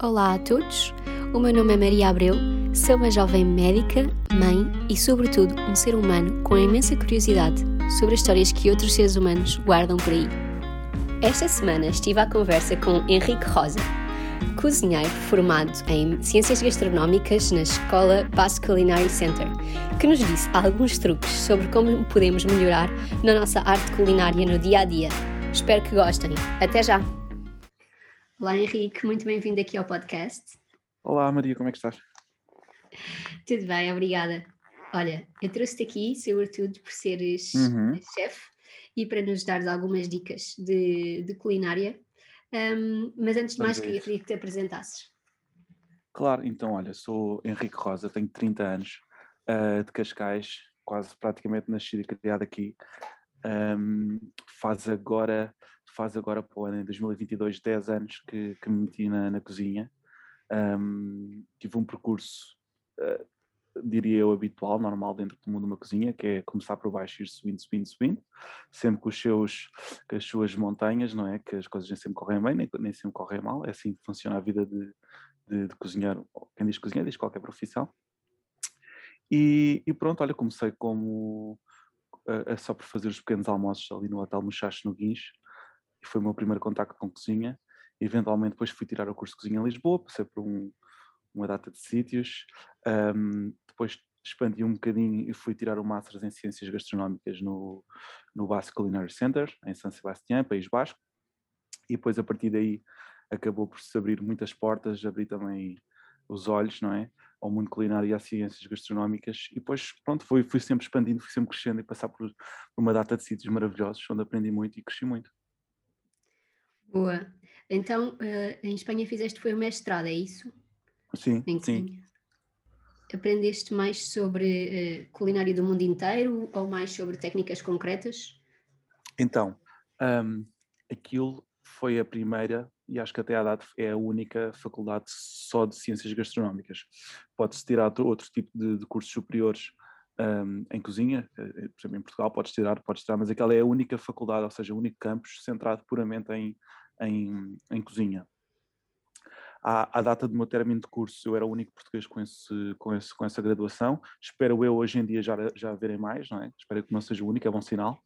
Olá a todos, o meu nome é Maria Abreu, sou uma jovem médica, mãe e, sobretudo, um ser humano com imensa curiosidade sobre as histórias que outros seres humanos guardam por aí. Esta semana estive à conversa com Henrique Rosa, cozinheiro formado em Ciências Gastronómicas na Escola Basque Culinary Center, que nos disse alguns truques sobre como podemos melhorar na nossa arte culinária no dia a dia. Espero que gostem. Até já! Olá Henrique, muito bem-vindo aqui ao podcast. Olá Maria, como é que estás? Tudo bem, obrigada. Olha, eu trouxe-te aqui, sobretudo por seres uhum. chefe e para nos dares algumas dicas de, de culinária. Um, mas antes de mais, queria, queria que te apresentasses. Claro, então, olha, sou Henrique Rosa, tenho 30 anos, uh, de Cascais, quase praticamente nascido e criado aqui. Um, faz agora faz agora para o ano em 2022 10 anos que, que me meti na, na cozinha. Um, tive um percurso, uh, diria eu, habitual, normal dentro do mundo de uma cozinha, que é começar por baixo e ir subindo, subindo, subindo, sempre com, os seus, com as suas montanhas, não é? Que as coisas nem sempre correm bem, nem, nem sempre correm mal, é assim que funciona a vida de, de, de cozinhar, quem diz cozinhar diz qualquer profissão. E, e pronto, olha, comecei como uh, só por fazer os pequenos almoços ali no Hotel Muchacho no Guincho, e foi o meu primeiro contacto com cozinha. Eventualmente depois fui tirar o curso de cozinha em Lisboa, passei por um, uma data de sítios, um, depois expandi um bocadinho e fui tirar o Master em Ciências Gastronómicas no, no Basque Culinary Center, em São Sebastião, País Basco, e depois a partir daí acabou por se abrir muitas portas, abrir também os olhos, não é? Ao mundo culinário e às ciências gastronómicas, e depois, pronto, fui, fui sempre expandindo, fui sempre crescendo e passar por uma data de sítios maravilhosos, onde aprendi muito e cresci muito. Boa. Então, uh, em Espanha fizeste foi o mestrado, é isso? Sim, sim. Aprendeste mais sobre uh, culinária do mundo inteiro ou mais sobre técnicas concretas? Então, um, aquilo foi a primeira e acho que até à data é a única faculdade só de ciências gastronómicas. Pode-se tirar outro tipo de, de cursos superiores um, em cozinha, eh, por exemplo, em Portugal podes tirar, podes tirar, mas aquela é a única faculdade, ou seja, o único campus centrado puramente em, em, em cozinha. À, à, data do meu término de curso, eu era o único português com, esse, com, esse, com essa graduação. Espero eu hoje em dia já, já verem mais, não é? Espero que não seja o único, é bom sinal.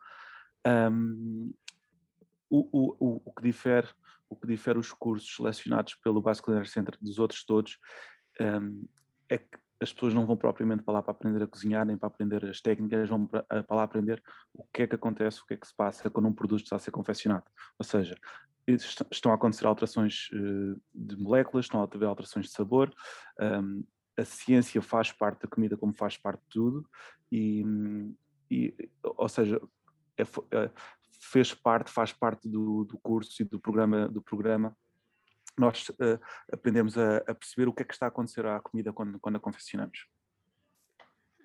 Um, o, o, o, que difere, o que difere os cursos selecionados pelo Basque Culinary Center dos outros todos um, é que as pessoas não vão propriamente para lá para aprender a cozinhar, nem para aprender as técnicas, vão para lá aprender o que é que acontece, o que é que se passa quando um produto está a ser confeccionado. Ou seja, estão a acontecer alterações eh, de moléculas, estão a haver alterações de sabor. A ciência faz parte da comida como faz parte de tudo, e, e ou seja, é, é, fez parte, faz parte do, do curso e do programa, do programa nós uh, aprendemos a, a, perceber o que é que está a acontecer à comida quando, quando a confeccionamos.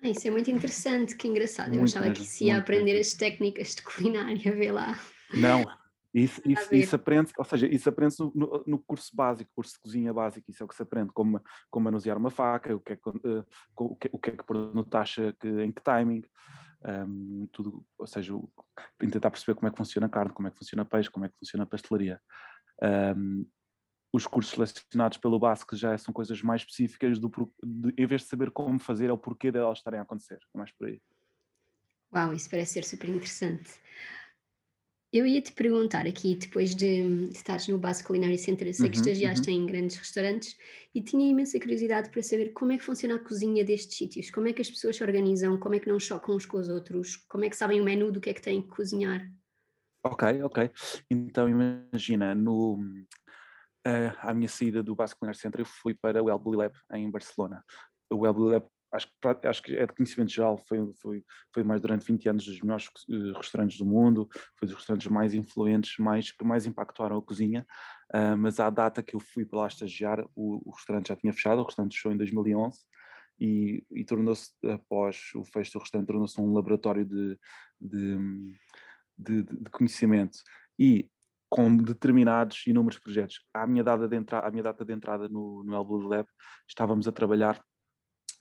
Ah, isso é muito interessante, que engraçado. Muito Eu achava mesmo, que se ia aprender as técnicas de culinária, vê lá. Não, isso, isso, isso aprende, ou seja, isso aprende no, no, curso básico, curso de cozinha básico, isso é o que se aprende, como, como manusear uma faca, o que é que, uh, o que, o que, é que pôr no taxa, que, em que timing, um, tudo, ou seja, tentar perceber como é que funciona a carne, como é que funciona peixe, como é que funciona a pastelaria. Um, os cursos selecionados pelo BASC já são coisas mais específicas, do, de, em vez de saber como fazer, é o porquê delas estarem a acontecer, é mais por aí. Uau, isso parece ser super interessante. Eu ia te perguntar aqui, depois de, estares no Base Culinary Center, sei uhum, que estagiaste uhum. em grandes restaurantes e tinha imensa curiosidade para saber como é que funciona a cozinha destes sítios, como é que as pessoas se organizam, como é que não chocam uns com os outros, como é que sabem o menu do que é que têm que cozinhar. Ok, ok. Então imagina, no, uh, à minha saída do Base Culinary Center eu fui para o El Bulli Lab em Barcelona. O El Bulli Lab acho, acho que é de conhecimento geral, foi, foi, foi mais durante 20 anos dos melhores uh, restaurantes do mundo, foi dos restaurantes mais influentes, mais, que mais impactaram a cozinha, uh, mas à data que eu fui para lá estagiar, o, o restaurante já tinha fechado, o restaurante fechou em 2011, e, e tornou-se, após o fecho do restaurante, tornou-se um laboratório de, de, de, de conhecimento. E com determinados inúmeros projetos. À minha data de, entra à minha data de entrada no, no Elwood Lab, estávamos a trabalhar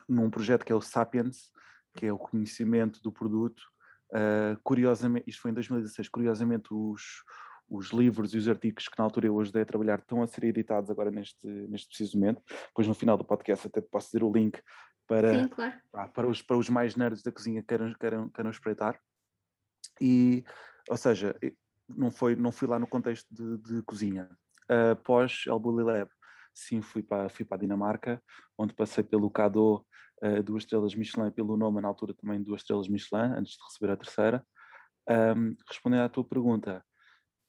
num projeto que é o Sapiens, que é o conhecimento do produto. Uh, curiosamente, isto foi em 2016, curiosamente os, os livros e os artigos que na altura eu ajudei a trabalhar estão a ser editados agora neste, neste preciso momento. Depois no final do podcast até posso ter o link para, Sim, claro. para, os, para os mais nerds da cozinha que queiram, queiram, queiram espreitar. E, ou seja, não, foi, não fui lá no contexto de, de cozinha. Após El Bulli Lab, sim, fui para, fui para a Dinamarca, onde passei pelo Cado, uh, duas estrelas Michelin, pelo Noma, na altura também duas estrelas Michelin, antes de receber a terceira. Um, respondendo à tua pergunta,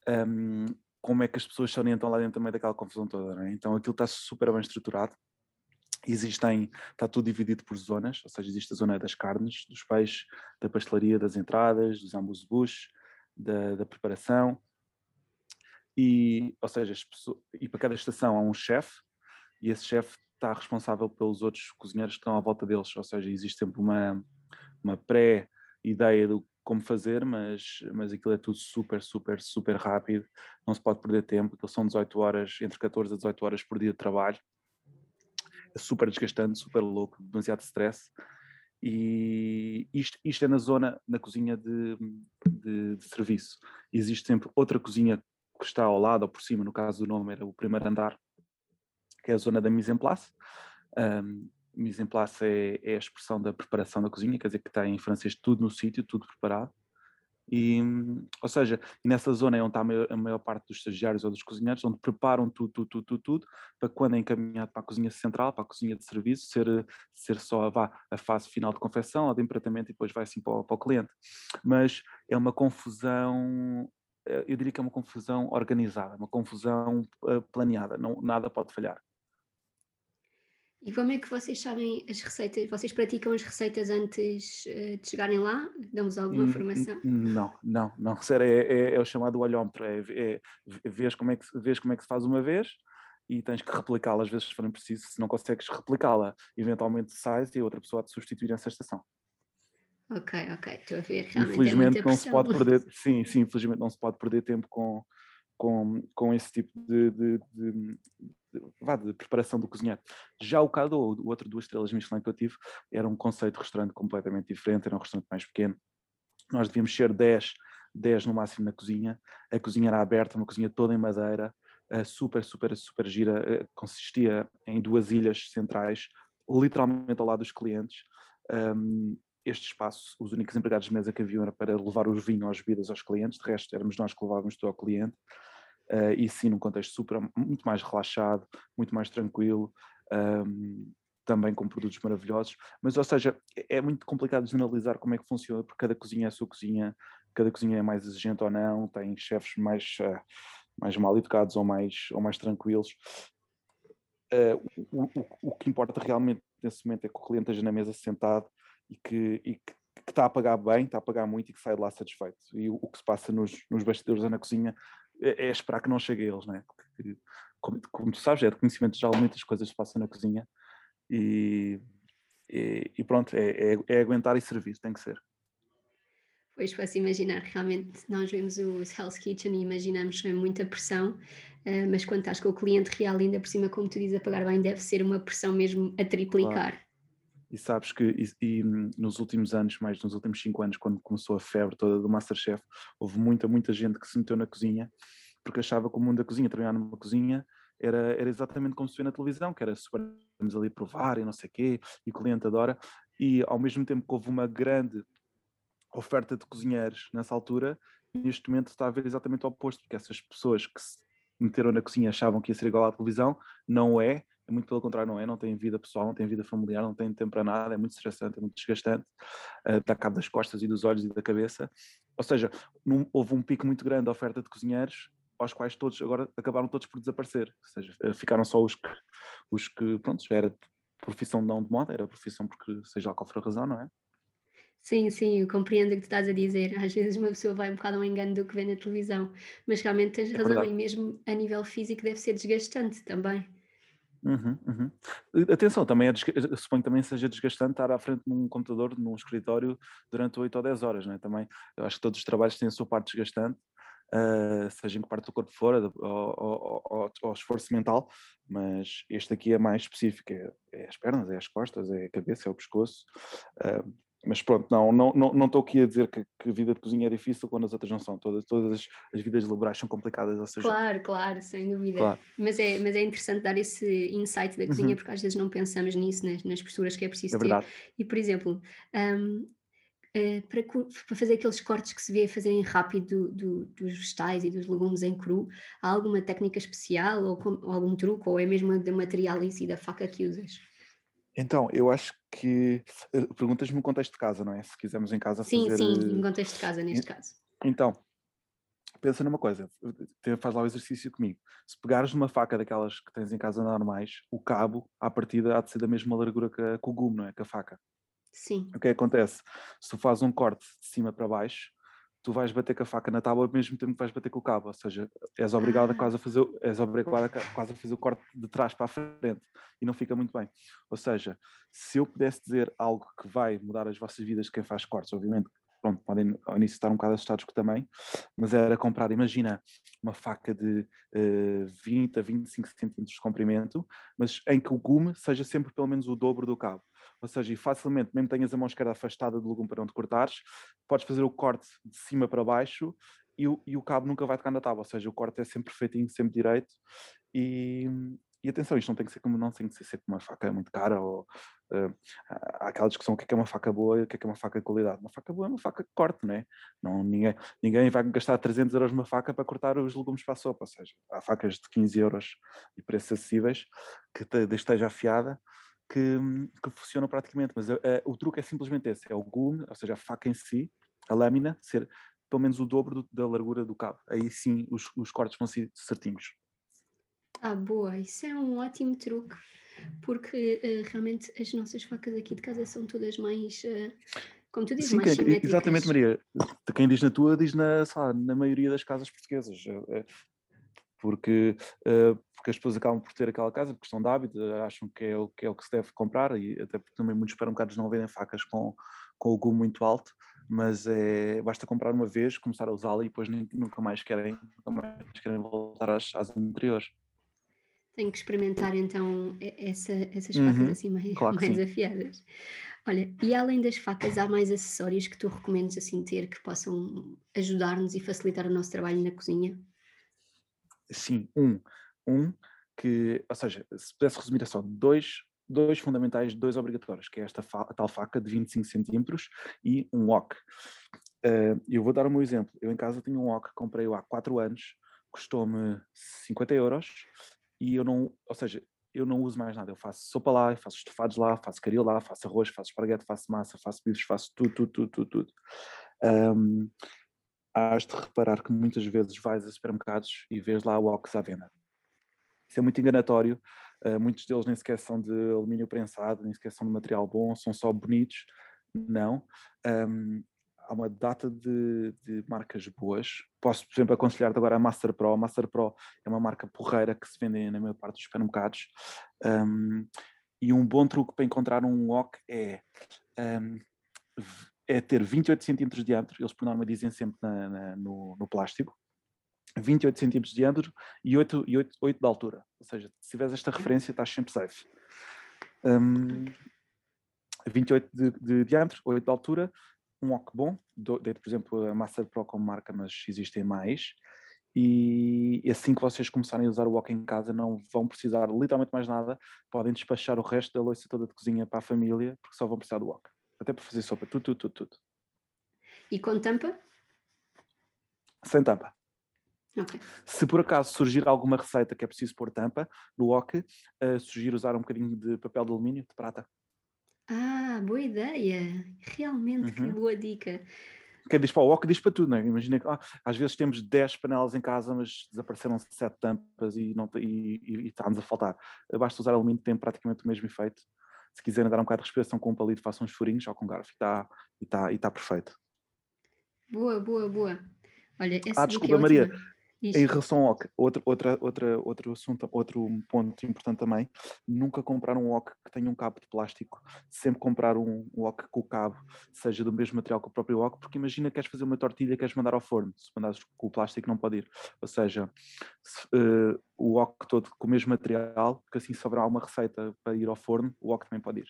um, como é que as pessoas se orientam lá dentro também daquela confusão toda, é? Então aquilo está super bem estruturado, existem, está tudo dividido por zonas, ou seja, existe a zona das carnes, dos peixes, da pastelaria, das entradas, dos ambos bush, da, da, preparação, e, ou seja, pessoas, e para cada estação há um chefe, e esse chefe está responsável pelos outros cozinheiros que estão à volta deles, ou seja, existe sempre uma, uma pré-ideia do como fazer, mas, mas aquilo é tudo super, super, super rápido, não se pode perder tempo, aquilo são 18 horas, entre 14 a 18 horas por dia de trabalho, é super desgastante, super louco, demasiado stress, e isto, isto é na zona, na cozinha de, de, de, serviço. Existe sempre outra cozinha que está ao lado ou por cima, no caso do nome era o primeiro andar, que é a zona da mise en place. Um, mise en place é, é, a expressão da preparação da cozinha, quer dizer que está em francês tudo no sítio, tudo preparado. E, ou seja, nessa zona é onde está a maior, a maior, parte dos estagiários ou dos cozinheiros, onde preparam tudo, tudo, tudo, tudo, tudo, para quando é encaminhado para a cozinha central, para a cozinha de serviço, ser, ser só a, vá, a fase final de confecção ou de empratamento e depois vai assim para o, para o cliente. Mas é uma confusão, eu diria que é uma confusão organizada, uma confusão eh, planeada, não, nada pode falhar. E como é que vocês sabem as receitas? Vocês praticam as receitas antes uh, de chegarem lá? Dão-vos alguma hum, formação? Não, não, não. Sério, é, é, é o chamado olhómetro. É, é, vês, como é que, vês como é que se faz uma vez e tens que replicá-la às vezes se for preciso. Se não consegues replicá-la, eventualmente sais e outra pessoa te substituir nessa estação. Ok, ok, estou a ver. Realmente é infelizmente é não se pode perder, sim, sim, infelizmente não se pode perder tempo com, com, com esse tipo de, de, de, vá, de preparação do cozinheiro. Já o Cado, o outro duas estrelas Michelin que eu tive, era um conceito de restaurante completamente diferente, era um restaurante mais pequeno. Nós devíamos ser 10, 10 no máximo na cozinha. A cozinha era aberta, uma cozinha toda em madeira, super, super, super gira. Consistia em duas ilhas centrais, literalmente ao lado dos clientes. Um, este espaço, os únicos empregados de mesa que haviam era para levar os vinhos, as bebidas aos clientes, de resto éramos nós que levávamos tudo ao cliente uh, e sim num contexto super, muito mais relaxado, muito mais tranquilo, um, também com produtos maravilhosos, mas ou seja, é, é muito complicado analisar como é que funciona, porque cada cozinha é a sua cozinha, cada cozinha é mais exigente ou não, tem chefes mais, uh, mais mal educados ou mais, ou mais tranquilos. Uh, o, o, o, que importa realmente nesse momento é que o cliente esteja na mesa sentado e que, e que, que, está a pagar bem, está a pagar muito e que sai de lá satisfeito. E o, o que se passa nos, nos bastidores ou na cozinha é, é, esperar que não chegue a eles, né? Porque, como, como, tu sabes, é de conhecimento já muitas coisas se passam na cozinha e, e, e pronto, é, é, é, aguentar e servir, tem que ser. Pois posso imaginar, realmente nós vemos o Hell's Kitchen e imaginamos muita pressão, uh, mas quando estás com o cliente real, ainda por cima, como tu dizes, a pagar bem, deve ser uma pressão mesmo a triplicar. Claro. E sabes que e, e, nos últimos anos, mais nos últimos cinco anos, quando começou a febre toda do Masterchef, houve muita, muita gente que se meteu na cozinha porque achava que o mundo da cozinha, trabalhar numa cozinha, era, era exatamente como se vê na televisão, que era super, vamos ali provar e não sei o quê, e o cliente adora. E ao mesmo tempo que houve uma grande oferta de cozinheiros nessa altura, neste momento está a ver exatamente o oposto, porque essas pessoas que se meteram na cozinha achavam que ia ser igual à televisão, não é, é muito pelo contrário, não é? Não tem vida pessoal, não tem vida familiar, não tem tempo para nada, é muito estressante, é muito desgastante, uh, dá cabo das costas e dos olhos e da cabeça. Ou seja, num, houve um pico muito grande de oferta de cozinheiros, aos quais todos agora acabaram todos por desaparecer. Ou seja, eh, ficaram só os que, os que pronto, já era profissão não de moda, era profissão porque seja lá qual for a razão, não é? Sim, sim, eu compreendo o que tu estás a dizer. Às vezes uma pessoa vai um bocado ao engano do que vê na televisão, mas realmente tens é razão, verdade. e mesmo a nível físico deve ser desgastante também. Uhum, uhum. Atenção, também é, suponho que também seja desgastante estar à frente de um computador, num escritório, durante 8 ou 10 horas, não é? Também, eu acho que todos os trabalhos têm a sua parte desgastante, uh, seja em que parte do corpo for, ou, ou, ou, ou, esforço mental, mas este aqui é mais específico, é, é, as pernas, é as costas, é a cabeça, é o pescoço, uh, mas pronto, não estou não, não, não aqui a dizer que, que, a vida de cozinha é difícil quando as outras não são. Todas, todas as, as vidas laborais são complicadas. Ou seja, claro, claro, sem dúvida. Claro. Mas, é, mas é interessante dar esse insight da cozinha, uhum. porque às vezes não pensamos nisso, nas, nas posturas que é preciso é ter. Verdade. E, por exemplo, um, Uh, para, para, fazer aqueles cortes que se vê fazerem rápido do, do, dos vegetais e dos legumes em cru, há alguma técnica especial ou, com, ou algum truque, ou é mesmo do material em si da faca que usas? Então, eu acho que eh, perguntas-me no contexto de casa, não é? Se quisermos em casa sim, fazer. Sim, sim, no contexto de casa, neste caso. Então, pensa numa coisa, faz lá o exercício comigo. Se pegares uma faca daquelas que tens em casa normais, o cabo, à partida, há de ser da mesma largura que, a, que o gume, não é? Que a faca. Sim. O que acontece? Se tu fazes um corte de cima para baixo, tu vais bater com a faca na tábua ao mesmo tempo que vais bater com o cabo, ou seja, és obrigado ah. a quase a fazer, és obrigado a quase a fazer o corte de trás para a frente e não fica muito bem. Ou seja, se eu pudesse dizer algo que vai mudar as vossas vidas quem faz cortes, obviamente, pronto, podem ao início estar um bocado assustados que também, mas era comprar, imagina, uma faca de uh, 20 a 25 centímetros de comprimento, mas em que o gume seja sempre pelo menos o dobro do cabo ou seja, e facilmente, mesmo tenhas a mão esquerda afastada do legume para onde cortares, podes fazer o corte de cima para baixo e o, e o cabo nunca vai tocar na tábua, ou seja, o corte é sempre perfeitinho, sempre direito e, e atenção, isto não tem que ser como não tem que ser sempre uma faca muito cara ou uh, há aquela discussão o que é, que é uma faca boa e o que é, que é uma faca de qualidade. Uma faca boa é uma faca que corte, não é? Não, ninguém, ninguém vai gastar 300 euros numa faca para cortar os legumes para a sopa, ou seja, há facas de 15 euros e preços acessíveis que esteja afiada que, que funcionam praticamente, mas uh, o truque é simplesmente esse, é o gume, ou seja, a faca em si, a lâmina, ser pelo menos o dobro do, da largura do cabo. Aí sim os, os cortes vão ser certinhos. Ah, boa, isso é um ótimo truque, porque uh, realmente as nossas facas aqui de casa são todas mais, uh, como tu dizes, Sim, mais que, Exatamente, Maria. Quem diz na tua, diz na, lá, na maioria das casas portuguesas porque, uh, porque as pessoas acabam por ter aquela casa por questão de hábito, acham que é, o, que é o que se deve comprar e até porque também muitos supermercados não vendem facas com, com o gume muito alto, mas é, basta comprar uma vez, começar a usá-la e depois nunca mais querem, nunca mais querem voltar às, às anteriores. Tenho que experimentar então essa, essas facas uhum, assim mais, claro mais afiadas. Olha, e além das facas, há mais acessórios que tu recomendas assim ter que possam ajudar-nos e facilitar o nosso trabalho na cozinha? Sim, um. Um que, ou seja, se pudesse resumir é só dois, dois fundamentais, dois obrigatórios, que é esta fa tal faca de 25 centímetros e um wok. Uh, eu vou dar o meu exemplo. Eu em casa tenho um wok, comprei-o há 4 anos, custou-me 50 euros e eu não, ou seja, eu não uso mais nada. Eu faço sopa lá, faço estofados lá, faço caril lá, faço arroz, faço esparguete, faço massa, faço bifes, faço tudo, tudo, tudo, tudo. tudo. Um, has de reparar que muitas vezes vais a supermercados e vês lá óculos à venda. Isso é muito enganatório. Uh, muitos deles nem sequer são de alumínio prensado, nem sequer são de material bom, são só bonitos. Não. Um, há uma data de, de, marcas boas. Posso, por exemplo, aconselhar-te agora a Master Pro. A Master Pro é uma marca porreira que se vende na maior parte dos supermercados. Um, e um bom truque para encontrar um wok é um, é ter 28 centímetros de diâmetro, eles por norma dizem sempre na, na, no, no, plástico, 28 centímetros de diâmetro e 8, e 8, 8 de altura. Ou seja, se tiveres esta referência, estás sempre safe. Um, 28 de, de, diâmetro, 8 de altura, um ok bom, deito, por exemplo, a Master Pro como marca, mas existem mais. E assim que vocês começarem a usar o wok em casa, não vão precisar literalmente mais nada, podem despachar o resto da louça toda de cozinha para a família, porque só vão precisar do wok. Até para fazer sopa, tudo, tudo, tudo, tudo. E com tampa? Sem tampa. Okay. Se por acaso surgir alguma receita que é preciso pôr tampa no wok, uh, sugiro usar um bocadinho de papel de alumínio, de prata. Ah, boa ideia! Realmente, uhum. que boa dica. Quem diz para o wok diz para tudo, não é? Imagina que ah, às vezes temos 10 panelas em casa, mas desapareceram 7 tampas e, não, e, e, e está-nos a faltar. Basta usar alumínio, tem praticamente o mesmo efeito se quiserem dar um bocado de respiração com um palito, façam uns furinhos ou com garfo e está e tá, e tá perfeito. Boa, boa, boa. Olha, ah, desculpa, é Maria. Isto. Em relação ao OC, outro, outra, outra, outro assunto, outro ponto importante também, nunca comprar um OC que tenha um cabo de plástico, sempre comprar um, um com o cabo, seja do mesmo material que o próprio OC, porque imagina que queres fazer uma tortilha e queres mandar ao forno, se mandares com o plástico não pode ir. Ou seja, se, uh, o OC todo com o mesmo material, porque assim sobrar uma receita para ir ao forno, o OC também pode ir.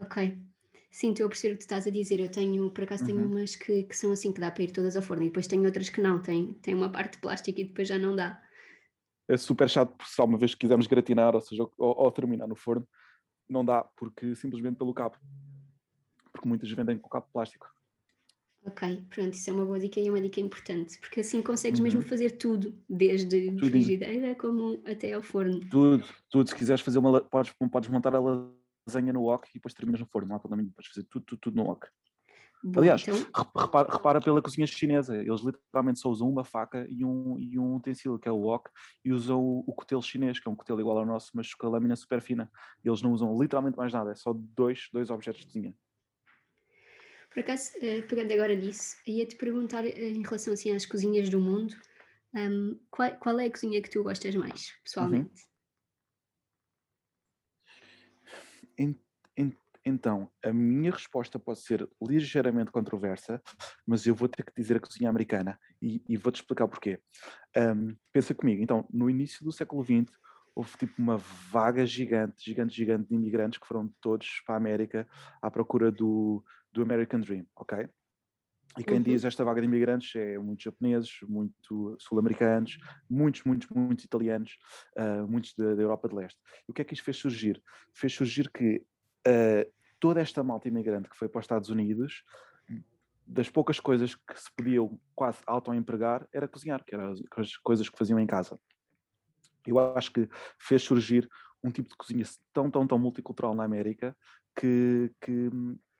Ok. Sim, estou a perceber o que tu estás a dizer. Eu tenho, por acaso, tenho Uhum. umas que, que são assim, que dá para ir todas ao forno, e depois tenho outras que não, tem, tem uma parte de plástico e depois já não dá. É super chato porque se alguma vez quisermos gratinar, ou seja, ou, ou terminar no forno, não dá, porque simplesmente pelo cabo. Porque muitas vendem com cabo de plástico. Ok, pronto, isso é uma boa dica e é uma dica importante, porque assim consegues mesmo Uhum. fazer tudo, desde Tudinho. frigideira como até ao forno. Tudo, tudo. Se quiseres fazer uma, podes, podes montar a lasanha no wok e depois terminas no forno, não há problema nenhum. Podes fazer tudo, tudo, tudo no wok. Boa, Aliás, então, Re- Repara, repara pela cozinha chinesa, eles literalmente só usam uma faca e um, e um utensílio, que é o wok, e usam o, o cutelo chinês, que é um cutelo igual ao nosso, mas com a lâmina super fina. Eles não usam literalmente mais nada, é só dois, dois objetos de cozinha. por acaso, eh, pegando agora nisso, ia-te perguntar eh, em relação assim às cozinhas do mundo, ahm, qual, qual é a cozinha que tu gostas mais, pessoalmente? En- en- Então, a minha resposta pode ser ligeiramente controversa, mas eu vou ter que dizer a cozinha americana e, e vou-te explicar porquê. Ahm, pensa comigo, então, no início do século XX, houve tipo uma vaga gigante, gigante, gigante de imigrantes que foram todos para a América à procura do, do American Dream, ok? E quem Uhum. diz esta vaga de imigrantes é muitos japoneses, muito sul-americanos, muitos, muitos, muitos italianos, ah, muitos da, da Europa de Leste. E o que é que isto fez surgir? Fez surgir que ah, toda esta malta imigrante que foi para os Estados Unidos, das poucas coisas que se podiam quase auto-empregar era cozinhar, que eram as- as coisas que faziam em casa. Eu acho que fez surgir um tipo de cozinha tão, tão, tão multicultural na América que, que,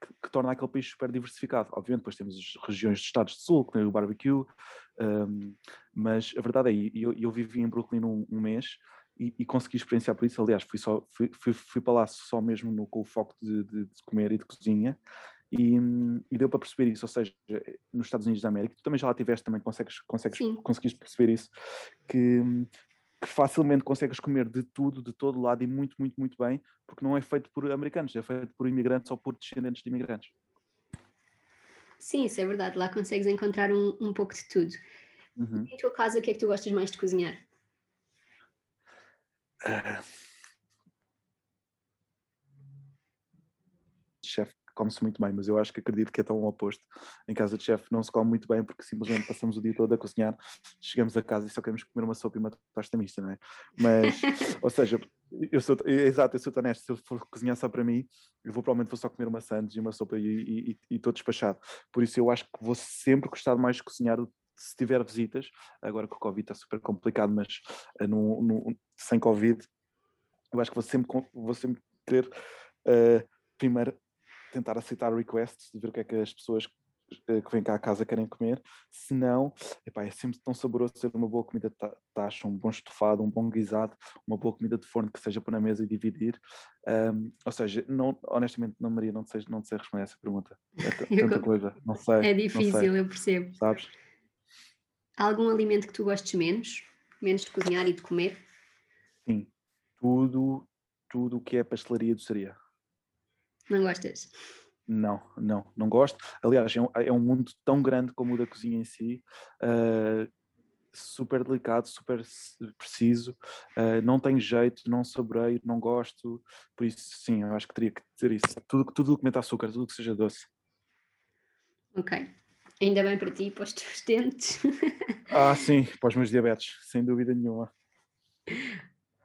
que- que torna aquele país super diversificado. Obviamente, depois temos as regiões dos Estados do Sul, que tem o barbecue, um, mas a verdade é, eu, eu vivi em Brooklyn um, um mês e, e consegui experienciar por isso. Aliás, fui, só, fui, fui, fui para lá só mesmo no, com o foco de, de- de comer e de cozinha. E, e deu para perceber isso, ou seja, nos Estados Unidos da América, tu também já lá estiveste, também consegues, consegues, conseguiste perceber isso, que, que facilmente consegues comer de tudo, de todo lado e muito, muito, muito bem, porque não é feito por americanos, é feito por imigrantes ou por descendentes de imigrantes. Sim, isso é verdade, lá consegues encontrar um, um pouco de tudo. Uhum. Em tua casa, o que é que tu gostas mais de cozinhar? Ah. chefe come-se muito bem, mas eu acho que acredito que é tão oposto. Em casa de chefe não se come muito bem porque simplesmente passamos o dia todo a cozinhar, chegamos a casa e só queremos comer uma sopa e uma pasta mista, não é? Mas, ou seja, eu sou, exato, eu sou honesto, se eu for cozinhar só para mim, eu vou provavelmente vou só comer uma sandes e uma sopa e, estou despachado. Por isso eu acho que vou sempre gostar mais de cozinhar se tiver visitas, agora que o Covid está super complicado, mas no, no, sem Covid, eu acho que vou sempre, vou sempre querer uh, primeiro tentar aceitar requests, de ver o que é que as pessoas uh, que vêm cá à casa querem comer, se não, epá, é sempre tão saboroso ter uma boa comida de taxa, um bom estofado, um bom guisado, uma boa comida de forno que seja para na mesa e dividir, um, ou seja, não, honestamente não Maria, não sei, não sei responder a essa pergunta, é tanta coisa, não sei. É difícil, sei, eu percebo. Sabes? Há algum alimento que tu gostes menos? Menos de cozinhar e de comer? Sim, tudo, tudo o que é pastelaria e doçaria. Não gostas? Não, não, não gosto. Aliás, é um, é um mundo tão grande como o da cozinha em si, uh, super delicado, super preciso, uh, não tenho jeito, não saboreio, não gosto. Por isso, sim, eu acho que teria que dizer isso. Tudo, tudo que meta açúcar, tudo que seja doce. Ok. Ainda bem para ti e para os teus dentes. ah, sim, para os meus diabetes, sem dúvida nenhuma.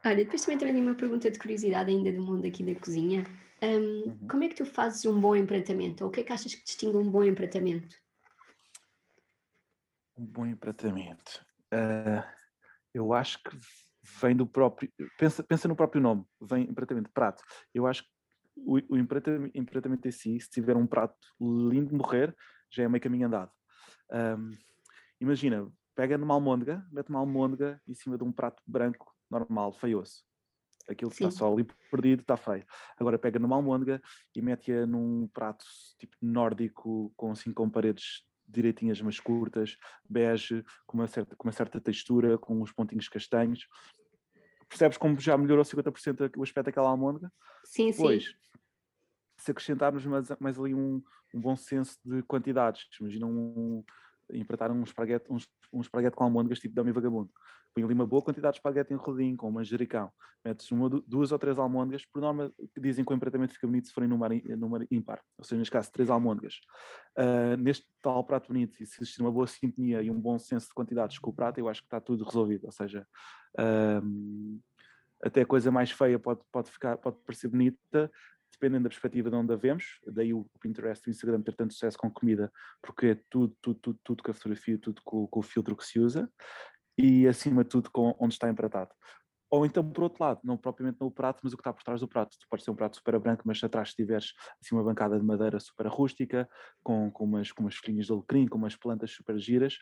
Olha, depois também tenho uma pergunta de curiosidade ainda do mundo aqui da cozinha. Um, uhum. Como é que tu fazes um bom empratamento? Ou o que é que achas que distingue um bom empratamento? Um bom empratamento. Uh, eu acho que vem do próprio. Pensa, pensa no próprio nome, vem empratamento, prato. Eu acho que o, o empratamento, empratamento em si, se tiver um prato lindo de morrer, já é meio caminho andado. Um, imagina, pega numa almôndega, mete uma almôndega em cima de um prato branco normal, feioso. Aquilo que está só ali perdido está feio. Agora pega numa almôndega e mete-a num prato tipo nórdico, com assim com paredes direitinhas, mas curtas, bege, com uma certa, com uma certa textura, com uns pontinhos castanhos. Percebes como já melhorou 50% o aspecto daquela almôndega? Sim, Depois, sim. se acrescentarmos mais, mais ali um, um, bom senso de quantidades, imagina um, empratar um esparguete, um, um esparguete com almôndegas tipo Dami Vagabundo. Põe ali uma boa quantidade de esparguete enroladinho, com manjericão. Metes uma, duas ou três almôndegas, por norma dizem que o empratamento fica bonito se forem número, número ímpar, ou seja, neste caso, três almôndegas. Uh, neste tal prato bonito, e se existir uma boa sintonia e um bom senso de quantidades com o prato, eu acho que está tudo resolvido, ou seja, uh, até a coisa mais feia pode, pode, ficar, pode parecer bonita, dependendo da perspectiva de onde a vemos, daí o Pinterest e o Instagram ter tanto sucesso com comida, porque é tudo, tudo, tudo, tudo com a fotografia, tudo com, com o filtro que se usa, e acima de tudo com onde está empratado. Ou então, por outro lado, não propriamente no prato, mas o que está por trás do prato. Tu pode ser um prato super branco, mas se atrás tiveres assim, uma bancada de madeira super rústica, com, com, umas, com umas folhinhas de alecrim, com umas plantas super giras,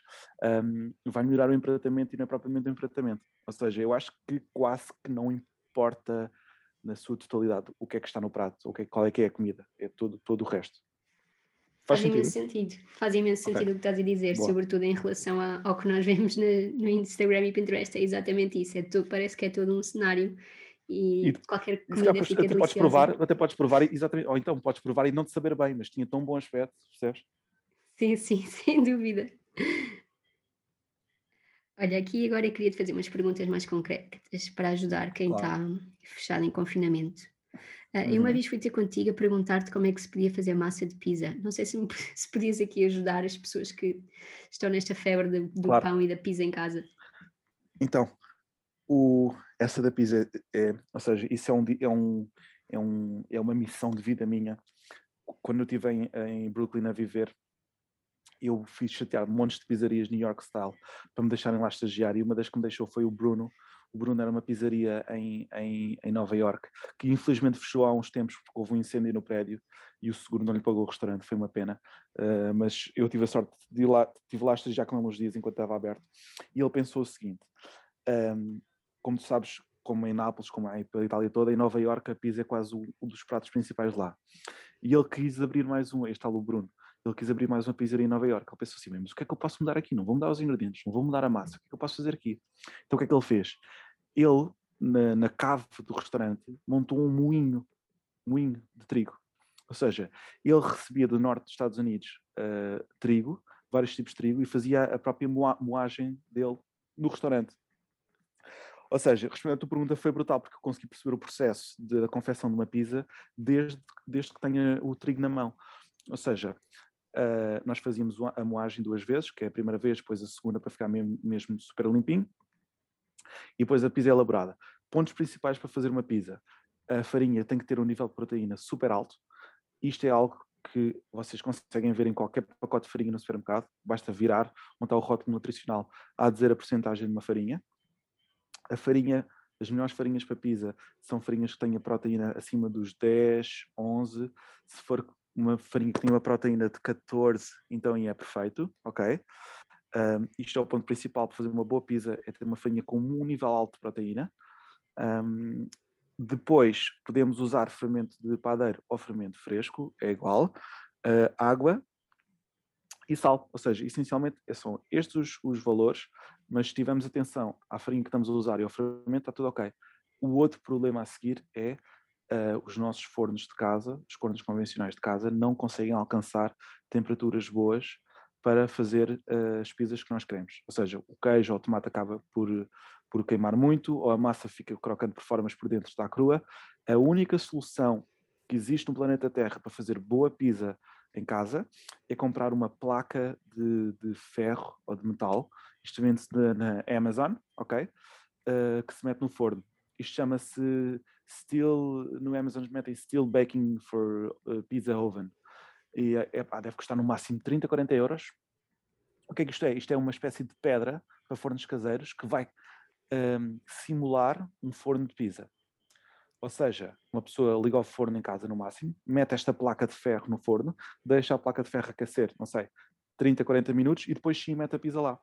um, vai melhorar o empratamento e não é propriamente o empratamento. Ou seja, eu acho que quase que não importa na sua totalidade o que é que está no prato, o que é, qual é que é a comida, é todo, todo o resto. Faz, Faz imenso sentido. Faz imenso sentido okay. o que estás a dizer, Boa. sobretudo em relação a, ao que nós vemos no, no, Instagram e Pinterest. É exatamente isso. É tudo, parece que é todo um cenário e, e qualquer comida fica até deliciosa. podes provar, até podes provar exatamente, ou então podes provar e não te saber bem, mas tinha tão bom aspecto, percebes? Sim, sim, sem dúvida. Olha, aqui agora eu queria te fazer umas perguntas mais concretas para ajudar quem claro. está fechado em confinamento. Uh, uhum. Eu uma uhum. vez fui ter contigo a perguntar-te como é que se podia fazer massa de pizza. Não sei se, me, se podias aqui ajudar as pessoas que estão nesta febre de, do claro. pão e da pizza em casa. Então, o, essa da pizza, é, ou seja, isso é, um, é, um, é, um, é uma missão de vida minha. Quando eu estive em, em Brooklyn a viver, eu fiz chatear montes de pizzarias New York style para me deixarem lá estagiar e uma das que me deixou foi o Bruno, o Bruno era uma pizzaria em, em, em Nova York, que infelizmente fechou há uns tempos porque houve um incêndio no prédio e o seguro não lhe pagou o restaurante, foi uma pena. Uh, mas eu tive a sorte de ir lá, estive lá já com ele uns dias enquanto estava aberto. E ele pensou o seguinte: um, como tu sabes, como em Nápoles, como em pela Itália toda, em Nova York a pizza é quase um, um dos pratos principais lá. E ele quis abrir mais um, este tal o Bruno ele quis abrir mais uma pizzaria em Nova York. Ele pensou assim, mas o que é que eu posso mudar aqui? Não vou mudar os ingredientes, não vou mudar a massa. O que é que eu posso fazer aqui? Então o que é que ele fez? Ele, na, na cave do restaurante, montou um moinho, moinho de trigo. Ou seja, ele recebia do norte dos Estados Unidos uh, trigo, vários tipos de trigo, e fazia a própria moagem dele no restaurante. Ou seja, respondendo à tua pergunta, foi brutal, porque eu consegui perceber o processo da confecção de uma pizza desde, desde que tenha o trigo na mão. Ou seja, Uh, nós fazíamos a moagem duas vezes, que é a primeira vez, depois a segunda para ficar mesmo, mesmo super limpinho. E depois a pizza elaborada. Pontos principais para fazer uma pizza. A farinha tem que ter um nível de proteína super alto. Isto é algo que vocês conseguem ver em qualquer pacote de farinha no supermercado. Basta virar, montar o rótulo nutricional a dizer a porcentagem de uma farinha. A farinha, as melhores farinhas para pizza são farinhas que têm a proteína acima dos 10, 11. Se for uma farinha que tem uma proteína de 14, então é perfeito, ok? Um, isto é o ponto principal para fazer uma boa pizza, é ter uma farinha com um nível alto de proteína. Um, depois podemos usar fermento de padeiro ou fermento fresco, é igual. Uh, água e sal, ou seja, essencialmente são estes os, os, valores, mas se tivermos atenção à farinha que estamos a usar e ao fermento, está tudo ok. O outro problema a seguir é uh, os nossos fornos de casa, os fornos convencionais de casa, não conseguem alcançar temperaturas boas para fazer uh, as pizzas que nós queremos. Ou seja, o queijo ou o tomate acaba por, por queimar muito, ou a massa fica crocante por fora, mas por dentro está crua. A única solução que existe no planeta Terra para fazer boa pizza em casa é comprar uma placa de, de ferro ou de metal, isto vende-se na Amazon, ok? Uh, que se mete no forno. Isto chama-se Steel, no Amazon metem Steel Baking for uh, Pizza Oven. E é, pá, deve custar no máximo 30, 40 euros. O que é que isto é? Isto é uma espécie de pedra para fornos caseiros que vai um, simular um forno de pizza. Ou seja, uma pessoa liga o forno em casa no máximo, mete esta placa de ferro no forno, deixa a placa de ferro aquecer, não sei, 30, 40 minutos e depois sim mete a pizza lá.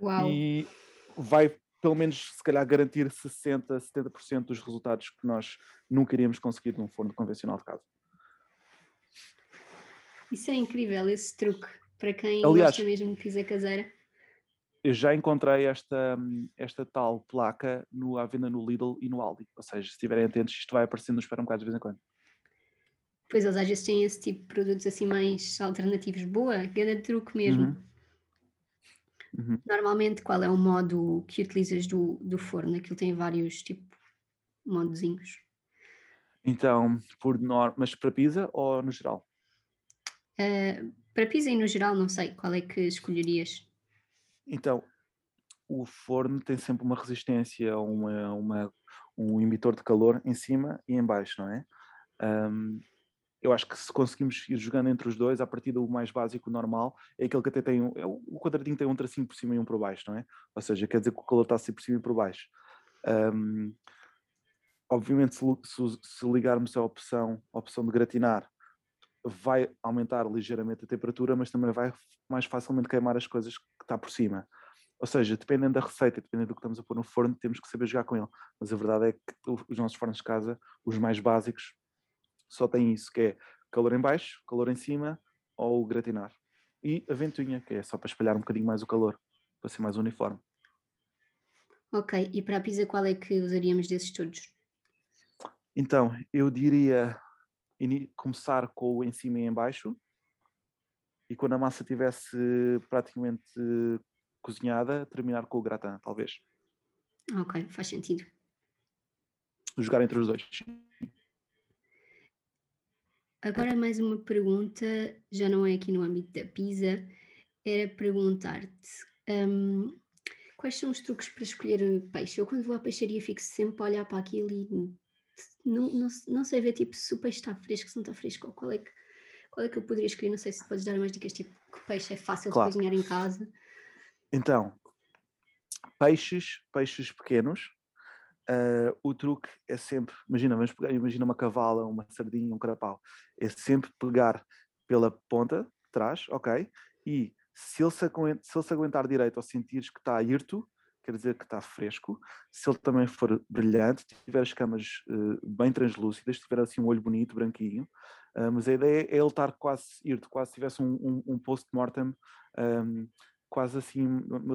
Uau. E vai pelo menos, se calhar, garantir 60%, 70% dos resultados que nós nunca iríamos conseguir num forno convencional de casa. Isso é incrível, esse truque, para quem Aliás, gosta mesmo de pizza caseira. Eu já encontrei esta, esta tal placa no, à venda no Lidl e no Aldi. Ou seja, se estiverem atentos, isto vai aparecendo nos supermercados de vez em quando. Pois eles às vezes têm esse tipo de produtos assim mais alternativos. Boa, grande truque mesmo. Uhum. Uhum. Normalmente, qual é o modo que utilizas do, do forno? Aquilo tem vários tipo modozinhos. Então, por norma, mas para pizza ou no geral? Uh, para pizza e no geral, não sei, qual é que escolherias? Então, o forno tem sempre uma resistência, uma, uma, um emitor de calor em cima e em baixo, não é? Um, eu acho que se conseguimos ir jogando entre os dois, a partir do mais básico, normal, é aquele que até tem um, é o quadradinho tem um tracinho por cima e um por baixo, não é? Ou seja, quer dizer que o calor está sempre por cima e por baixo. Um, obviamente, se, se, se, ligarmos a opção, opção de gratinar, vai aumentar ligeiramente a temperatura, mas também vai mais facilmente queimar as coisas que está por cima. Ou seja, dependendo da receita, dependendo do que estamos a pôr no forno, temos que saber jogar com ele. Mas a verdade é que os nossos fornos de casa, os mais básicos, só têm isso, que é calor em baixo, calor em cima ou gratinar. E a ventoinha, que é só para espalhar um bocadinho mais o calor, para ser mais uniforme. Ok, e para a pizza qual é que usaríamos desses todos? Então, eu diria começar com o em cima e em baixo, e quando a massa estivesse praticamente cozinhada, terminar com o gratin, talvez. Ok, faz sentido. Jogar entre os dois. Agora mais uma pergunta, já não é aqui no âmbito da pizza, era perguntar-te um, quais são os truques para escolher peixe? Eu quando vou à peixaria fico sempre a olhar para aquilo e não, não, não sei ver tipo se o peixe está fresco, se não está fresco, ou qual é que, qual é que eu poderia escolher, não sei se podes dar mais dicas, tipo que peixe é fácil claro. de cozinhar em casa. Então, peixes, peixes pequenos, uh, o truque é sempre, imagina, vamos pegar, imagina uma cavala, uma sardinha, um carapau, é sempre pegar pela ponta trás, ok? E se ele se, aguentar, se ele se aguentar direito ou sentires que está hirto, quer dizer que está fresco. Se ele também for brilhante, tiver as camas uh, bem translúcidas, tiver assim um olho bonito, branquinho, uh, mas a ideia é ele estar quase hirto, quase se tivesse um, um, um post-mortem um, quase assim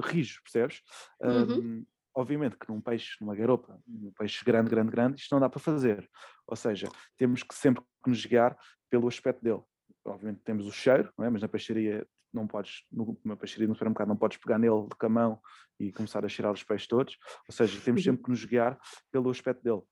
rijo, percebes? Uhum. Um, obviamente que num peixe, numa garopa, um peixe grande, grande, grande, isto não dá para fazer. Ou seja, temos que sempre nos guiar pelo aspecto dele. Obviamente temos o cheiro, é? mas na peixaria não podes, numa peixaria no supermercado, não podes pegar nele de camão e começar a cheirar os peixes todos. Ou seja, temos sempre que nos guiar pelo aspecto dele.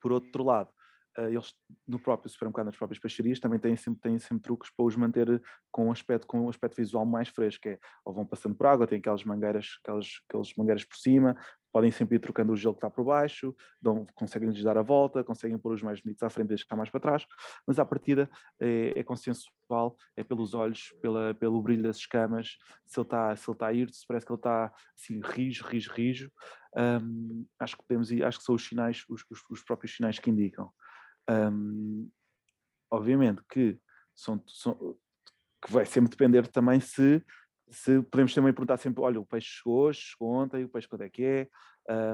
Por outro lado, eles no próprio supermercado, nas próprias peixarias, também têm sempre, têm sempre truques para os manter com um aspecto, com um aspecto visual mais fresco, é, ou vão passando por água, têm aquelas mangueiras, aquelas, aquelas mangueiras por cima, podem sempre ir trocando o gelo que está por baixo, dão, conseguem lhes dar a volta, conseguem pôr os mais bonitos à frente e deixar mais para trás, mas à partida é, é consensual, é pelos olhos, pela, pelo brilho das escamas, se ele está, se ele está a ir, se parece que ele está assim, rijo, rijo, rijo, um, acho que podemos ir, acho que são os sinais, os, os, os próprios sinais que indicam. Um, obviamente que, são, são, que vai sempre depender também se, se podemos também perguntar sempre, olha, o peixe chegou hoje, chegou ontem, o peixe quando é que é,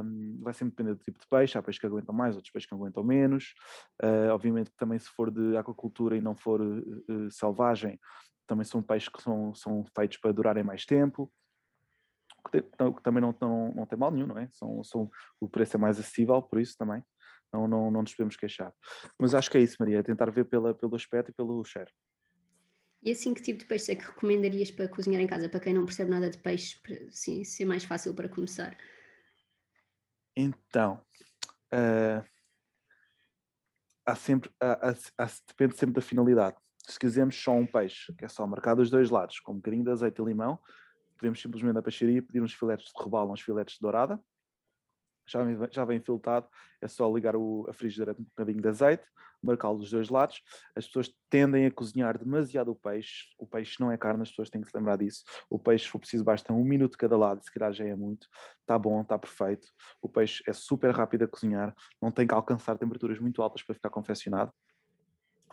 um, vai sempre depender do tipo de peixe, há peixes que aguentam mais, outros peixes que aguentam menos, uh, obviamente que também se for de aquacultura e não for uh, selvagem, também são peixes que são, são feitos para durarem mais tempo, que, que também não, não, não tem mal nenhum, não é? São, são, o preço é mais acessível, por isso também não, não, não nos podemos queixar. Mas acho que é isso, Maria, é tentar ver pela, pelo aspecto e pelo cheiro. E assim, que tipo de peixe é que recomendarias para cozinhar em casa, para quem não percebe nada de peixe, para assim, ser mais fácil para começar? Então, uh, há sempre, há, há, há, depende sempre da finalidade. Se quisermos só um peixe, que é só marcar dos dois lados, com um bocadinho de azeite e limão, podemos simplesmente na peixaria pedir uns filetes de robalo, uns filetes de dourada, já vem, já vem filtrado, é só ligar o, a frigideira com um bocadinho de azeite, marcá-lo dos dois lados. As pessoas tendem a cozinhar demasiado o peixe, o peixe não é carne, as pessoas têm que se lembrar disso. O peixe, se for preciso, basta um minuto cada lado, se calhar já é muito, está bom, está perfeito. O peixe é super rápido a cozinhar, não tem que alcançar temperaturas muito altas para ficar confeccionado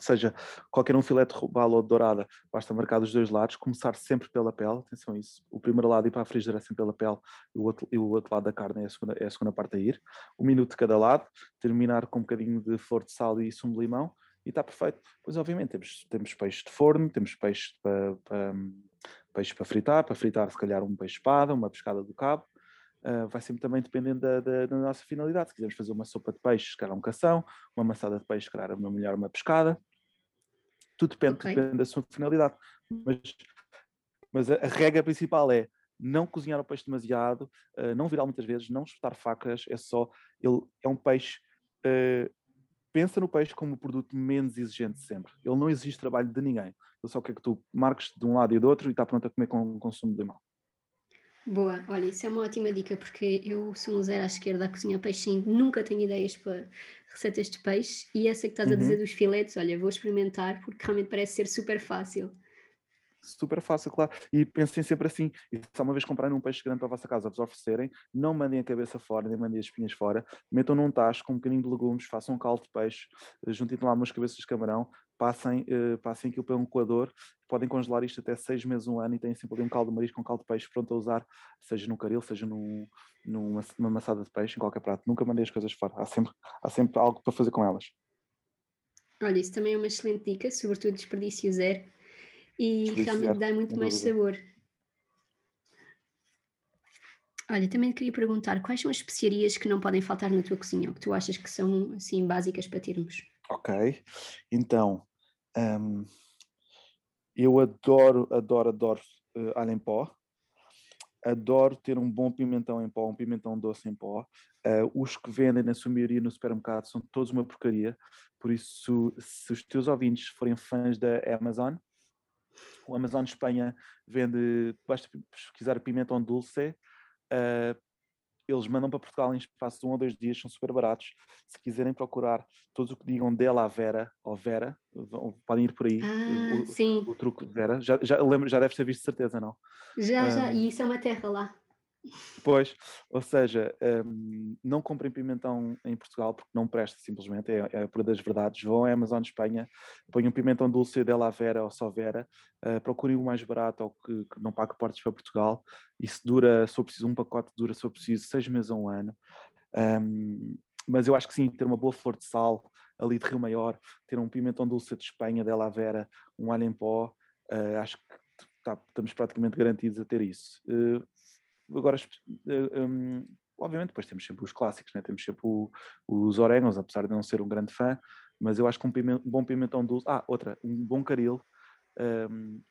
seja, qualquer um filete robalo ou de dourada, basta marcar dos dois lados, começar sempre pela pele, atenção a isso, o primeiro lado ir para a frigideira é sempre pela pele e o outro, e o outro lado da carne é a, segunda, é a segunda parte a ir, um minuto de cada lado, terminar com um bocadinho de flor de sal e sumo de limão e está perfeito. Pois obviamente temos, temos peixe de forno, temos peixe para, para, peixe para fritar, para fritar se calhar um peixe espada, uma pescada do cabo, uh, vai sempre também dependendo da, da, da, nossa finalidade. Se quisermos fazer uma sopa de peixe, se calhar um cação, uma maçada de peixe, se calhar uma melhor uma pescada. Tudo depende, okay. depende da sua finalidade. Mas, mas a, a regra principal é não cozinhar o peixe demasiado, uh, não virar muitas vezes, não espetar facas, é só, ele é um peixe, uh, pensa no peixe como o produto menos exigente sempre. Ele não exige trabalho de ninguém. Ele só quer que tu marques de um lado e do outro e está pronto a comer com o consumo de mão. Boa, olha, isso é uma ótima dica porque eu sou um zero à esquerda a cozinhar peixe nunca tenho ideias para receitas de peixe. E essa que estás uhum. a dizer dos filetes, olha, vou experimentar porque realmente parece ser super fácil super fácil, claro. E pensem sempre assim: e se uma vez comprarem um peixe grande para a vossa casa, vos oferecerem, não mandem a cabeça fora, nem mandem as espinhas fora, metam num tacho com um bocadinho de legumes, façam um caldo de peixe, eh, juntem lá umas cabeças de camarão, passem, uh, passem aquilo para um coador, podem congelar isto até seis meses, um ano, e têm sempre um caldo de marisco um caldo de peixe pronto a usar, seja no caril, seja num, numa, numa maçada de peixe, em qualquer prato. Nunca mandei as coisas fora, há sempre, há sempre algo para fazer com elas. Olha, isso também é uma excelente dica, sobretudo desperdício zero e realmente dá muito mais sabor. Olha, também queria perguntar quais são as especiarias que não podem faltar na tua cozinha, ou que tu achas que são assim básicas para termos? Ok, então um, eu adoro, adoro, adoro uh, alho em pó. Adoro ter um bom pimentão em pó, um pimentão doce em pó. Uh, os que vendem, na sua maioria, no supermercado são todos uma porcaria. Por isso, se os teus ouvintes forem fãs da Amazon, o Amazon Espanha vende, basta pesquisar pimentão dulce, uh, eles mandam para Portugal em espaço de um ou dois dias, são super baratos. Se quiserem procurar todos o que digam dela Vera ou Vera, podem ir por aí. Ah, o, sim. O, o, truque de Vera. Já, já, lembro, já deves ter visto, certeza, não? Já, um, já. E isso é uma terra lá. Pois, ou seja, um, não comprem pimentão em Portugal porque não presta simplesmente, é, é por das verdades. Vão à Amazon Espanha, ponham um pimentão dulce de la Vera ou só Vera, uh, procurem o mais barato ou que, que não pague portes para Portugal. Isso dura, se for preciso, um pacote dura, se for preciso, seis meses a um ano. Um, mas eu acho que sim, ter uma boa flor de sal ali de Rio Maior, ter um pimentão dulce de Espanha, de la Vera, um alho em pó, uh, acho que tá, estamos praticamente garantidos a ter isso. Uh, agora, um, eh, obviamente, depois temos sempre os clássicos, né? temos sempre o, os orégãos, apesar de não ser um grande fã, mas eu acho que um, um bom pimentão doce. Ah, outra, um bom caril. Um,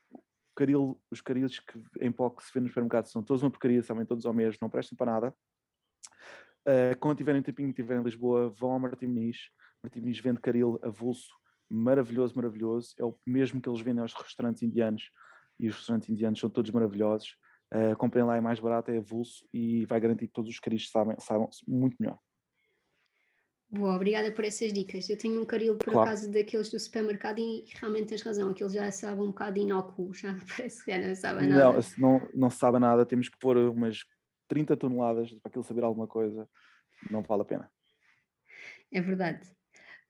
caril os carilos que, em pó que se vê no supermercado são todos uma porcaria, sabem todos ao mesmo, não prestam para nada. Uh, quando tiverem tempinho e estiverem em Lisboa, vão ao Martim Muniz. Martim Muniz vende caril avulso, maravilhoso, maravilhoso. É o mesmo que eles vendem aos restaurantes indianos. E os restaurantes indianos são todos maravilhosos. Uh, comprem lá, é mais barato, é avulso e vai garantir que todos os caris sabem, sabem muito melhor. Boa, obrigada por essas dicas. Eu tenho um caril, por claro. acaso, daqueles do supermercado e realmente tens razão, aquilo já sabe um bocado inócuo, já parece que já não sabe nada. Não, não, não sabe nada, temos que pôr umas 30 toneladas para aquilo saber alguma coisa, não vale a pena. É verdade.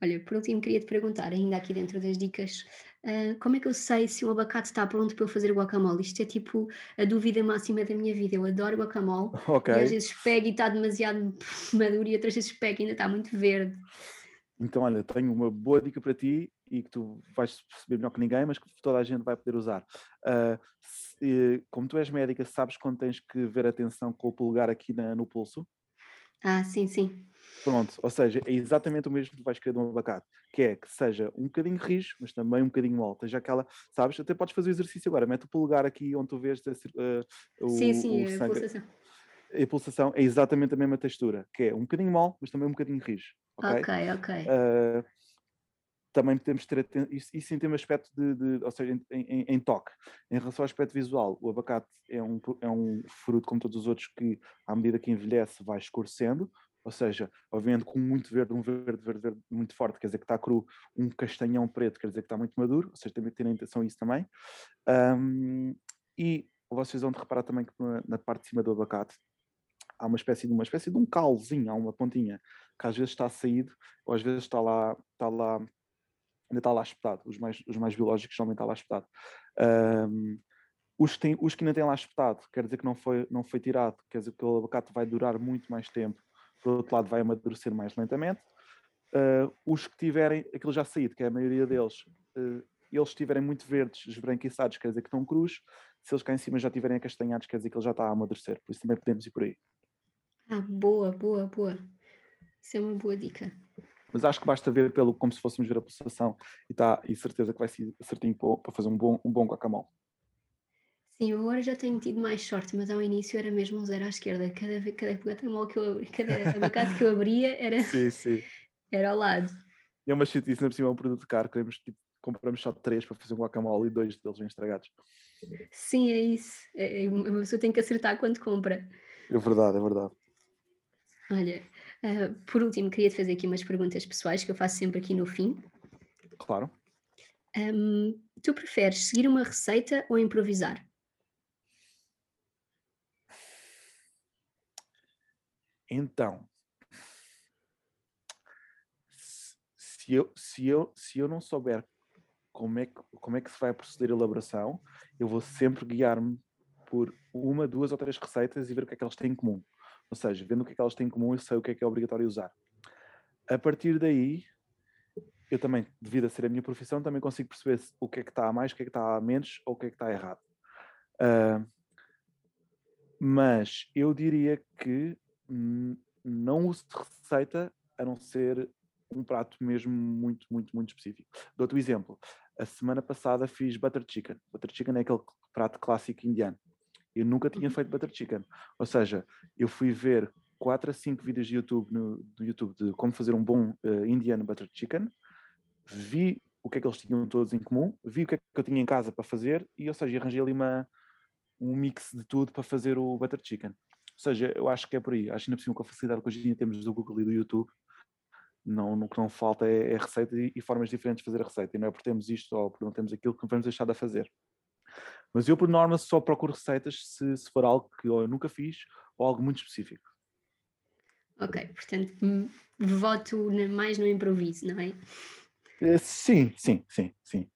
Olha, por último, queria te perguntar, ainda aqui dentro das dicas, uh, como é que eu sei se o abacate está pronto para eu fazer guacamole? Isto é tipo a dúvida máxima da minha vida. Eu adoro guacamole okay. e às vezes pego e está demasiado maduro e outras vezes pego e ainda está muito verde. Então, olha, tenho uma boa dica para ti e que tu vais perceber melhor que ninguém, mas que toda a gente vai poder usar. Uh, se, como tu és médica, sabes quando tens que ver atenção com o polegar aqui na, no pulso? Ah, sim, sim. Pronto, ou seja, é exatamente o mesmo que vais querer de um abacate, que é que seja um bocadinho rijo, mas também um bocadinho mole, seja aquela, sabes, até podes fazer o exercício agora, mete o polegar aqui onde tu vês uh, o, sim, sim, o a pulsação. A pulsação é exatamente a mesma textura, que é um bocadinho mole, mas também um bocadinho rijo. Ok, ok. okay. Uh, também podemos ter isso, em termos aspecto de, de, ou seja, em, em, em, toque. Em relação ao aspecto visual, o abacate é um, é um fruto como todos os outros que, à medida que envelhece, vai escurecendo, ou seja, obviamente com muito verde, um verde, verde, verde muito forte, quer dizer que está cru, um castanhão preto, quer dizer que está muito maduro, ou seja, tem que ter atenção isso também. Um, e vocês vão reparar também que na, parte de cima do abacate há uma espécie de uma espécie de um calzinho, há uma pontinha que às vezes está saído, ou às vezes está lá, está lá ainda está lá espetado, os mais, os mais biológicos geralmente está lá espetado. Um, os, tem, os que ainda têm lá espetado, quer dizer que não foi, não foi tirado, quer dizer que o abacate vai durar muito mais tempo por outro lado vai amadurecer mais lentamente. Uh, os que tiverem, aquilo já saído, que é a maioria deles, uh, eles estiverem muito verdes, esbranquiçados, quer dizer que estão cruz. Se eles cá em cima já estiverem acastanhados, quer dizer que ele já está a amadurecer. Por isso também podemos ir por aí. Ah, boa, boa, boa. Isso é uma boa dica. Mas acho que basta ver pelo como se fôssemos ver a pulsação e tá e certeza que vai ser certinho para fazer um bom, um bom guacamole. Sim, eu agora já tenho tido mais sorte, mas ao início era mesmo um zero à esquerda. Cada, cada guacamole que eu abri, cada abacate que eu abria era, Sim, sim. era ao lado. E é uma chatice, por cima é um produto caro, queremos, tipo, compramos só três para fazer um guacamole e dois deles vêm estragados. Sim, é isso. É, é, uma pessoa tem que acertar quando compra. É verdade, é verdade. Olha, uh, por último, queria-te fazer aqui umas perguntas pessoais que eu faço sempre aqui no fim. Claro. Um, tu preferes seguir uma receita ou improvisar? Então, se eu, se eu, se eu não souber como é, que, como é que se vai proceder a elaboração, eu vou sempre guiar-me por uma, duas ou três receitas e ver o que é que elas têm em comum. Ou seja, vendo o que é que elas têm em comum, eu sei o que é que é obrigatório usar. A partir daí, eu também, devido a ser a minha profissão, também consigo perceber o que é que está a mais, o que é que está a menos ou o que é que está errado. Uh, mas eu diria que não uso de receita a não ser um prato mesmo muito, muito, muito específico. Dou-te um exemplo. A semana passada fiz butter chicken. Butter chicken é aquele prato clássico indiano. Eu nunca tinha feito butter chicken. Ou seja, eu fui ver 4 a 5 vídeos de YouTube no, do YouTube de como fazer um bom uh, indiano butter chicken. Vi o que é que eles tinham todos em comum, vi o que é que eu tinha em casa para fazer e, ou seja, arranjei ali uma, um mix de tudo para fazer o butter chicken. Ou seja, eu acho que é por aí. Acho que ainda por cima com a facilidade que hoje em dia temos do Google e do YouTube, não, no que não falta é, é receita e, e, formas diferentes de fazer a receita. E não é por termos isto ou por não termos aquilo que vamos deixar de fazer. Mas eu, por norma, só procuro receitas se, se for algo que eu nunca fiz ou algo muito específico. Ok, portanto, voto mais no improviso, não é? é sim, sim, sim, sim.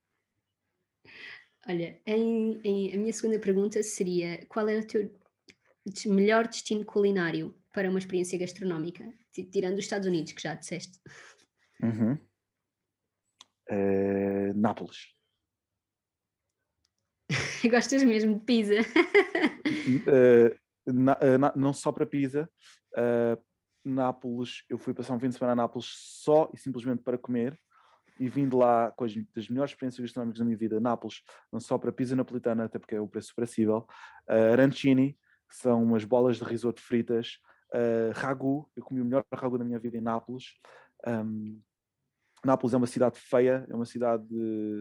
Olha, em, em, a minha segunda pergunta seria: qual é o teu melhor destino culinário para uma experiência gastronómica, tirando os Estados Unidos, que já disseste? Uhum. É, Nápoles. Gostas mesmo de pizza? uh, na, uh, na, não só para pizza. Uh, Nápoles, eu fui passar um fim de semana a Nápoles só e simplesmente para comer e vindo lá com as das melhores experiências gastronómicas da minha vida, Nápoles, não só para pizza napolitana, até porque é o preço acessível, uh, arancini, que são umas bolas de risoto fritas, uh, ragu, eu comi o melhor ragu da minha vida em Nápoles. Um, Nápoles é uma cidade feia, é uma cidade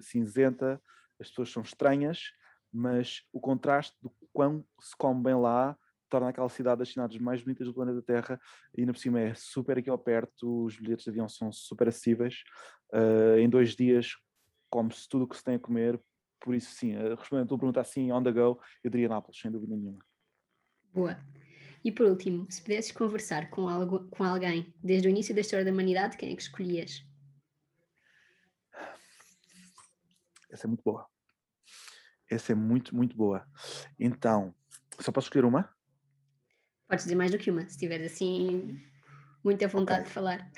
cinzenta, as pessoas são estranhas, mas o contraste do quão se come bem lá torna aquela cidade das cidades mais bonitas do planeta Terra e ainda por cima é super aqui ao perto, os bilhetes de avião são super acessíveis. Uh, em dois dias come-se tudo o que se tem a comer, por isso sim, respondendo a tua pergunta assim, on the go, eu diria Nápoles, sem dúvida nenhuma. Boa. E por último, se pudesses conversar com, algo, com alguém desde o início da história da humanidade, quem é que escolhias? Essa é muito boa. Essa é muito, muito boa. Então, só posso escolher uma? Podes dizer mais do que uma, se tiveres assim muita vontade okay. de falar.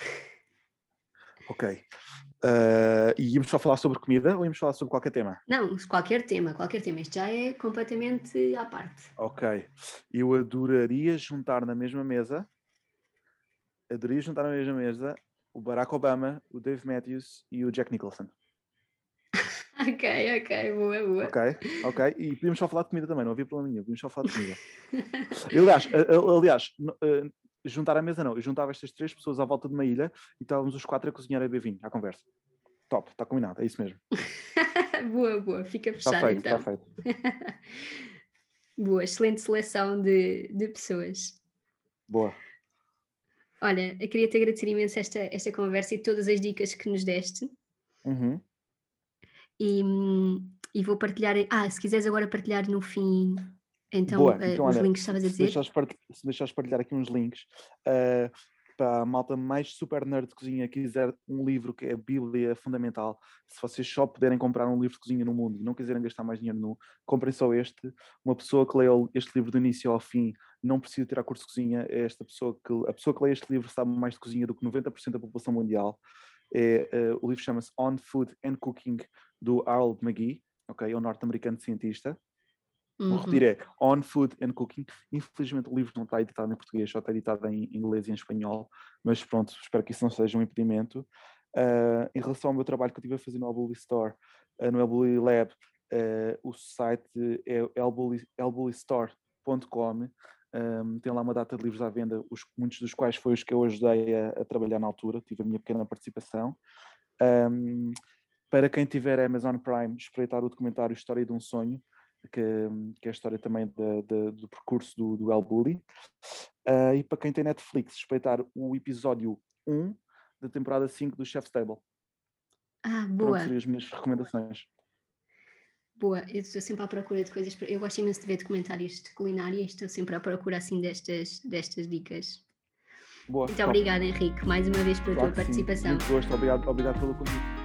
Ok. Uh, e íamos só falar sobre comida ou íamos falar sobre qualquer tema? Não, qualquer tema, qualquer tema. Isto já é completamente à parte. Ok. Eu adoraria juntar na mesma mesa, adoraria juntar na mesma mesa o Barack Obama, o Dave Matthews e o Jack Nicholson. ok, ok, boa, boa. Ok, ok. E podíamos só falar de comida também, não havia problema nenhum, podíamos só falar de comida. aliás, aliás, juntar a mesa não, eu juntava estas três pessoas à volta de uma ilha e estávamos os quatro a cozinhar a beber vinho, à conversa. Top, está combinado, é isso mesmo. boa, boa, fica fechado está feito, então. Está feito. boa, excelente seleção de, de pessoas. Boa. Olha, eu queria te agradecer imenso esta, esta conversa e todas as dicas que nos deste. Uhum. E, e vou partilhar. Ah, se quiseres agora partilhar no fim então, Boa, então uh, os olha, links estavas a dizer. Se deixares partilhar aqui uns links, uh, para a malta mais super nerd de cozinha quiser um livro que é a Bíblia Fundamental, se vocês só puderem comprar um livro de cozinha no mundo e não quiserem gastar mais dinheiro no, comprem só este. Uma pessoa que lê este livro do início ao fim não precisa tirar curso de cozinha, é esta pessoa que a pessoa que lê este livro sabe mais de cozinha do que 90% da população mundial. É, uh, o livro chama-se On Food and Cooking do Harold McGee, ok? É um norte-americano cientista Uhum. O retiro é On Food and Cooking. Infelizmente o livro não está editado em português, só está editado em inglês e em espanhol, mas pronto, espero que isso não seja um impedimento. Uh, em relação ao meu trabalho que eu estive a fazer no Elbully Store, uh, no Elbully Lab, uh, o site é elbullystore.com. Um, tem lá uma data de livros à venda, os, muitos dos quais foi os que eu ajudei a, a trabalhar na altura, tive a minha pequena participação. Um, para quem tiver Amazon Prime, espreitar o documentário História de um Sonho, que, que é a história também de, de, do percurso do, do El Bully. Uh, e para quem tem Netflix, respeitar o episódio 1 da temporada 5 do Chef's Table. Ah, boa. Pronto, seriam as minhas recomendações. Boa, eu estou sempre à procura de coisas. Eu gosto imenso de ver documentários de culinária e estou sempre à procura assim destas, destas dicas. Boa, Muito obrigada, Henrique, mais uma vez pela claro tua participação. Muito gosto, obrigado, obrigado pelo convite.